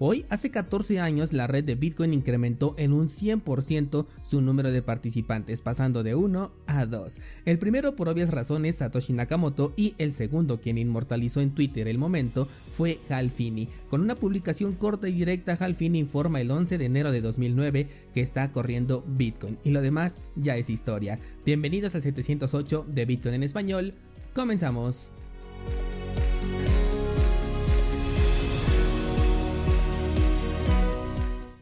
Hoy, hace 14 años, la red de Bitcoin incrementó en un 100% su número de participantes, pasando de 1 a 2. El primero, por obvias razones, Satoshi Nakamoto, y el segundo, quien inmortalizó en Twitter el momento, fue Hal. Con una publicación corta y directa, Hal informa el 11 de enero de 2009 que está corriendo Bitcoin, y lo demás ya es historia. Bienvenidos al 708 de Bitcoin en español. Comenzamos.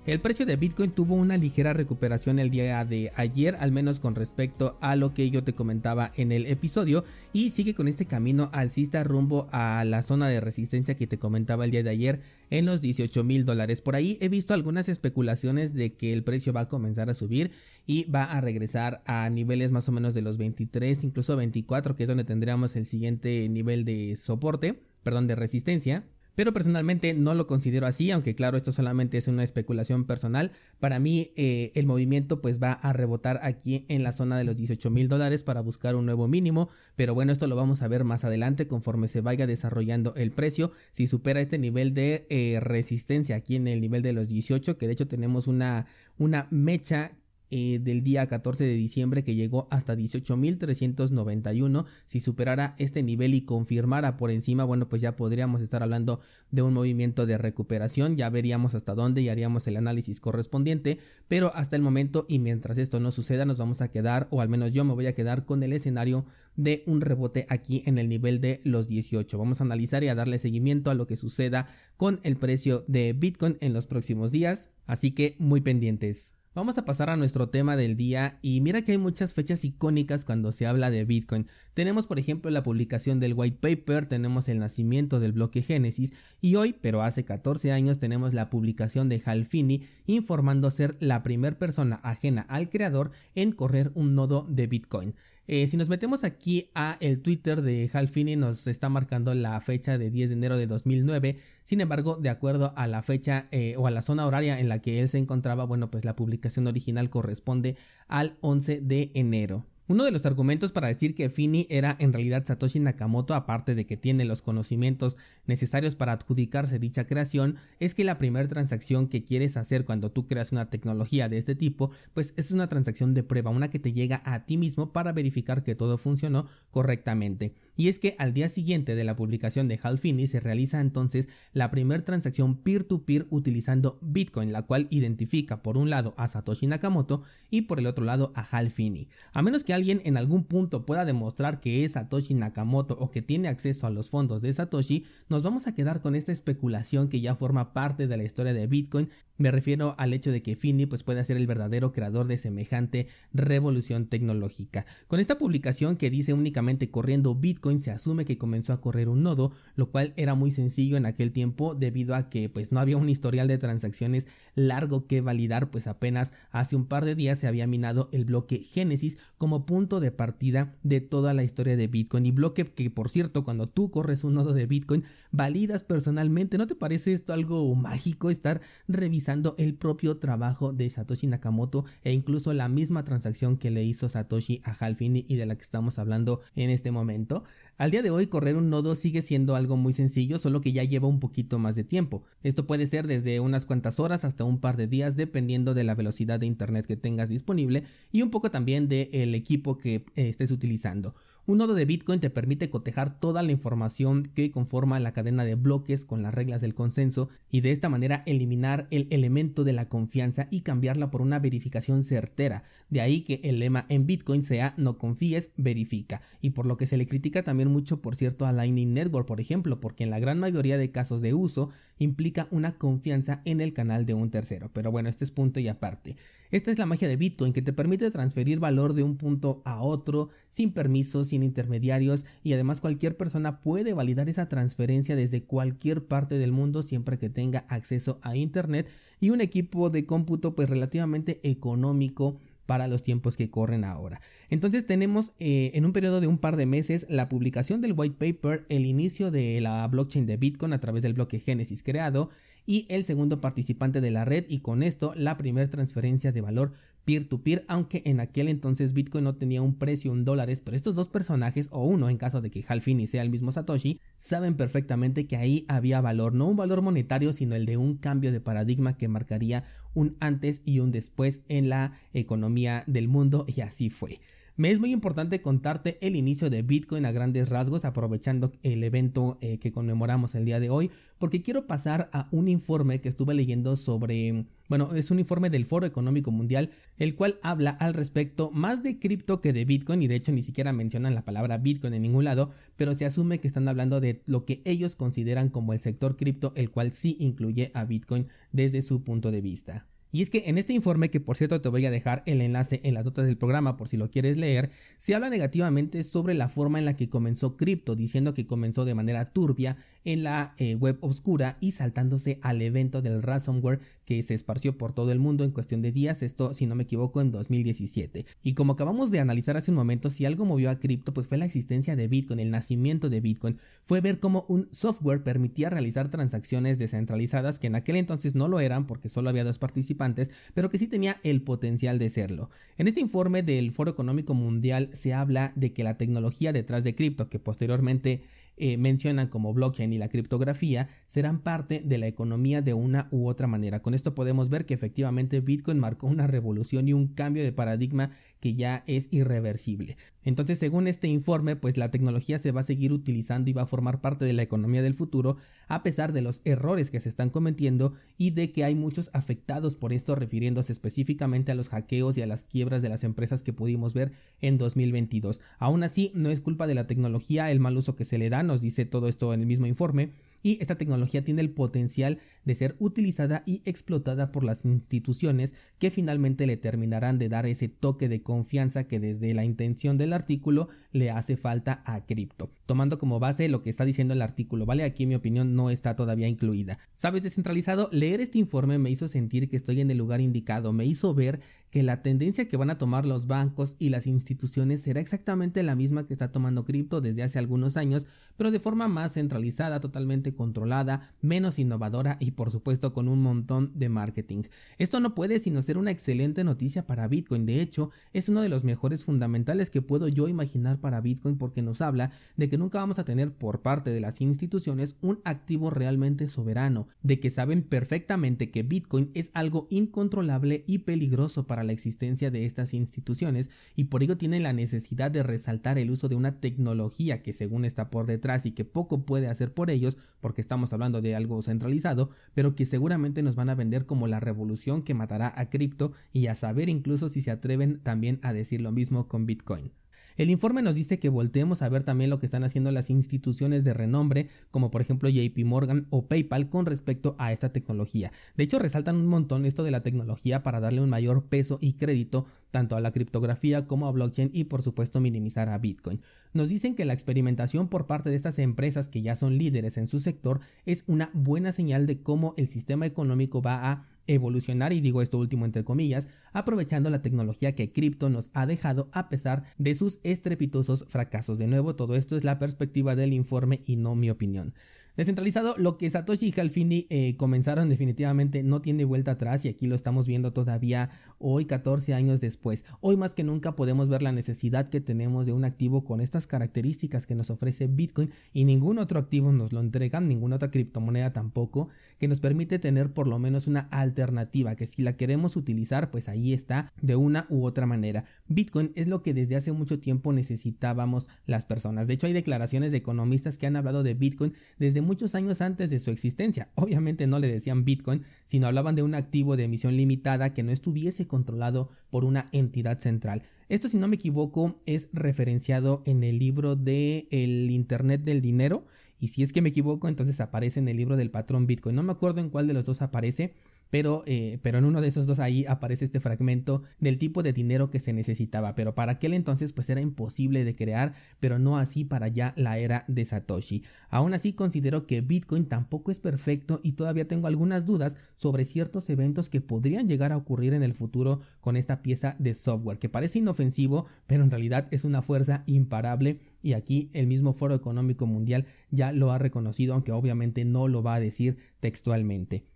El precio de Bitcoin tuvo una ligera recuperación el día de ayer, al menos con respecto a lo que yo te comentaba en el episodio, y sigue con este camino alcista rumbo a la zona de resistencia que te comentaba el día de ayer en los 18 mil dólares. Por ahí he visto algunas especulaciones de que el precio va a comenzar a subir y va a regresar a niveles más o menos de los 23, incluso 24, que es donde tendríamos el siguiente nivel de soporte, perdón, de resistencia. Pero personalmente no lo considero así, aunque claro, esto solamente es una especulación personal. Para mí eh, el movimiento pues va a rebotar aquí en la zona de los 18 mil dólares para buscar un nuevo mínimo. Pero bueno, esto lo vamos a ver más adelante conforme se vaya desarrollando el precio. Si supera este nivel de eh, resistencia aquí en el nivel de los 18, que de hecho tenemos una, una mecha eh, del día 14 de diciembre que llegó hasta 18.391 si superara este nivel y confirmara por encima bueno pues ya podríamos estar hablando de un movimiento de recuperación ya veríamos hasta dónde y haríamos el análisis correspondiente pero hasta el momento y mientras esto no suceda nos vamos a quedar o al menos yo me voy a quedar con el escenario de un rebote aquí en el nivel de los 18 vamos a analizar y a darle seguimiento a lo que suceda con el precio de Bitcoin en los próximos días así que muy pendientes Vamos a pasar a nuestro tema del día y mira que hay muchas fechas icónicas cuando se habla de Bitcoin. Tenemos por ejemplo la publicación del white paper, tenemos el nacimiento del bloque Génesis y hoy, pero hace 14 años, tenemos la publicación de Hal Finney informando ser la primera persona ajena al creador en correr un nodo de Bitcoin. Eh, si nos metemos aquí a el Twitter de Hal Finney nos está marcando la fecha de 10 de enero de 2009. Sin embargo, de acuerdo a la fecha eh, o a la zona horaria en la que él se encontraba, bueno, pues la publicación original corresponde al 11 de enero. Uno de los argumentos para decir que Finney era en realidad Satoshi Nakamoto, aparte de que tiene los conocimientos necesarios para adjudicarse dicha creación, es que la primera transacción que quieres hacer cuando tú creas una tecnología de este tipo, pues es una transacción de prueba, una que te llega a ti mismo para verificar que todo funcionó correctamente. Y es que al día siguiente de la publicación de Hal Finney se realiza entonces la primera transacción peer-to-peer utilizando Bitcoin, la cual identifica por un lado a Satoshi Nakamoto y por el otro lado a Hal Finney. A menos que alguien en algún punto pueda demostrar que es Satoshi Nakamoto o que tiene acceso a los fondos de Satoshi, nos vamos a quedar con esta especulación que ya forma parte de la historia de Bitcoin me refiero al hecho de que Finney pues, puede ser el verdadero creador de semejante revolución tecnológica. Con esta publicación que dice únicamente corriendo Bitcoin se asume que comenzó a correr un nodo, lo cual era muy sencillo en aquel tiempo debido a que pues no había un historial de transacciones largo que validar, pues apenas hace un par de días se había minado el bloque Génesis como punto de partida de toda la historia de Bitcoin y bloque que por cierto cuando tú corres un nodo de Bitcoin validas personalmente, ¿no te parece esto algo mágico estar revisando el propio trabajo de Satoshi Nakamoto e incluso la misma transacción que le hizo Satoshi a Hal Finney y de la que estamos hablando en este momento. Al día de hoy correr un nodo sigue siendo algo muy sencillo, solo que ya lleva un poquito más de tiempo. Esto puede ser desde unas cuantas horas hasta un par de días dependiendo de la velocidad de internet que tengas disponible y un poco también del equipo que eh, estés utilizando. Un nodo de Bitcoin te permite cotejar toda la información que conforma la cadena de bloques con las reglas del consenso y de esta manera eliminar el elemento de la confianza y cambiarla por una verificación certera. De ahí que el lema en Bitcoin sea no confíes, verifica. Y por lo que se le critica también mucho, por cierto, a Lightning Network, por ejemplo, porque en la gran mayoría de casos de uso implica una confianza en el canal de un tercero. Pero bueno, este es punto y aparte. Esta es la magia de Bitcoin que te permite transferir valor de un punto a otro sin permisos, sin intermediarios y además cualquier persona puede validar esa transferencia desde cualquier parte del mundo siempre que tenga acceso a Internet y un equipo de cómputo pues relativamente económico para los tiempos que corren ahora. Entonces tenemos eh, en un periodo de un par de meses la publicación del white paper, el inicio de la blockchain de Bitcoin a través del bloque Genesis creado y el segundo participante de la red y con esto la primera transferencia de valor peer-to-peer, aunque en aquel entonces Bitcoin no tenía un precio en dólares, pero estos dos personajes, o uno en caso de que Hal Finney sea el mismo Satoshi, saben perfectamente que ahí había valor, no un valor monetario, sino el de un cambio de paradigma que marcaría un antes y un después en la economía del mundo, y así fue. Me es muy importante contarte el inicio de Bitcoin a grandes rasgos, aprovechando el evento eh, que conmemoramos el día de hoy, porque quiero pasar a un informe que estuve leyendo sobre, bueno, es un informe del Foro Económico Mundial, el cual habla al respecto más de cripto que de Bitcoin, y de hecho ni siquiera mencionan la palabra Bitcoin en ningún lado, pero se asume que están hablando de lo que ellos consideran como el sector cripto, el cual sí incluye a Bitcoin desde su punto de vista. Y es que en este informe, que por cierto te voy a dejar el enlace en las notas del programa por si lo quieres leer, se habla negativamente sobre la forma en la que comenzó cripto, diciendo que comenzó de manera turbia en la eh, web oscura y saltándose al evento del ransomware que se esparció por todo el mundo en cuestión de días, esto si no me equivoco en 2017. Y como acabamos de analizar hace un momento, si algo movió a cripto pues fue la existencia de Bitcoin, el nacimiento de Bitcoin, fue ver cómo un software permitía realizar transacciones descentralizadas que en aquel entonces no lo eran porque solo había dos participantes, pero que sí tenía el potencial de serlo. En este informe del Foro Económico Mundial se habla de que la tecnología detrás de cripto, que posteriormente eh, mencionan como blockchain y la criptografía serán parte de la economía de una u otra manera. Con esto podemos ver que efectivamente Bitcoin marcó una revolución y un cambio de paradigma que ya es irreversible. Entonces, según este informe, pues la tecnología se va a seguir utilizando y va a formar parte de la economía del futuro, a pesar de los errores que se están cometiendo y de que hay muchos afectados por esto, refiriéndose específicamente a los hackeos y a las quiebras de las empresas que pudimos ver en 2022. Aún así, no es culpa de la tecnología el mal uso que se le da, nos dice todo esto en el mismo informe, y esta tecnología tiene el potencial de ser utilizada y explotada por las instituciones que finalmente le terminarán de dar ese toque de confianza que desde la intención del artículo le hace falta a cripto. Tomando como base lo que está diciendo el artículo, ¿vale? Aquí mi opinión no está todavía incluida. ¿Sabes descentralizado? Leer este informe me hizo sentir que estoy en el lugar indicado, me hizo ver que la tendencia que van a tomar los bancos y las instituciones será exactamente la misma que está tomando cripto desde hace algunos años, pero de forma más centralizada, totalmente controlada, menos innovadora y por supuesto con un montón de marketing. Esto no puede sino ser una excelente noticia para Bitcoin, de hecho es uno de los mejores fundamentales que puedo yo imaginar para Bitcoin porque nos habla de que nunca vamos a tener por parte de las instituciones un activo realmente soberano, de que saben perfectamente que Bitcoin es algo incontrolable y peligroso para la existencia de estas instituciones y por ello tienen la necesidad de resaltar el uso de una tecnología que según está por detrás y que poco puede hacer por ellos porque estamos hablando de algo centralizado, pero que seguramente nos van a vender como la revolución que matará a cripto y a saber incluso si se atreven también a decir lo mismo con Bitcoin. El informe nos dice que volteemos a ver también lo que están haciendo las instituciones de renombre, como por ejemplo JP Morgan o PayPal con respecto a esta tecnología. De hecho, resaltan un montón esto de la tecnología para darle un mayor peso y crédito tanto a la criptografía como a blockchain y por supuesto minimizar a Bitcoin. Nos dicen que la experimentación por parte de estas empresas que ya son líderes en su sector es una buena señal de cómo el sistema económico va a evolucionar, y digo esto último entre comillas, aprovechando la tecnología que cripto nos ha dejado a pesar de sus estrepitosos fracasos. De nuevo, todo esto es la perspectiva del informe y no mi opinión. Descentralizado, lo que Satoshi y Halfini eh, comenzaron definitivamente no tiene vuelta atrás y aquí lo estamos viendo todavía hoy 14 años después. Hoy más que nunca podemos ver la necesidad que tenemos de un activo con estas características que nos ofrece Bitcoin y ningún otro activo nos lo entregan, ninguna otra criptomoneda tampoco, que nos permite tener por lo menos una alternativa que si la queremos utilizar pues ahí está de una u otra manera. Bitcoin es lo que desde hace mucho tiempo necesitábamos las personas. De hecho hay declaraciones de economistas que han hablado de Bitcoin desde muchos años antes de su existencia. Obviamente no le decían Bitcoin, sino hablaban de un activo de emisión limitada que no estuviese controlado por una entidad central. Esto, si no me equivoco, es referenciado en el libro de El Internet del Dinero. Y si es que me equivoco, entonces aparece en el libro del patrón Bitcoin. No me acuerdo en cuál de los dos aparece, pero, eh, pero en uno de esos dos ahí aparece este fragmento del tipo de dinero que se necesitaba, pero para aquel entonces pues era imposible de crear, pero no así para ya la era de Satoshi. Aún así considero que Bitcoin tampoco es perfecto y todavía tengo algunas dudas sobre ciertos eventos que podrían llegar a ocurrir en el futuro con esta pieza de software que parece inofensivo, pero en realidad es una fuerza imparable y aquí el mismo Foro Económico Mundial ya lo ha reconocido, aunque obviamente no lo va a decir textualmente.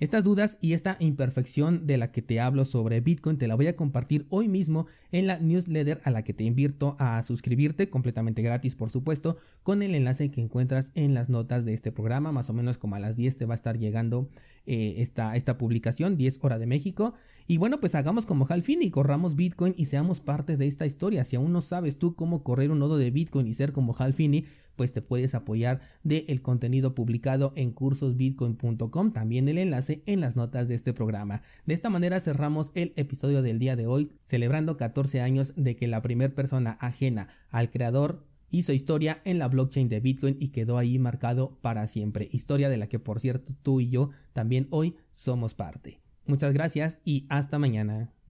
Estas dudas y esta imperfección de la que te hablo sobre Bitcoin te la voy a compartir hoy mismo en la newsletter a la que te invito a suscribirte completamente gratis por supuesto con el enlace que encuentras en las notas de este programa. Más o menos como a las 10 te va a estar llegando eh, esta, esta publicación 10 hora de México. Y bueno pues hagamos como Halfin y corramos Bitcoin y seamos parte de esta historia. Si aún no sabes tú cómo correr un nodo de Bitcoin y ser como Halfini pues te puedes apoyar del contenido publicado en cursosbitcoin.com, también el enlace en las notas de este programa. De esta manera cerramos el episodio del día de hoy, celebrando 14 años de que la primera persona ajena al creador hizo historia en la blockchain de Bitcoin y quedó ahí marcado para siempre. Historia de la que por cierto tú y yo también hoy somos parte. Muchas gracias y hasta mañana.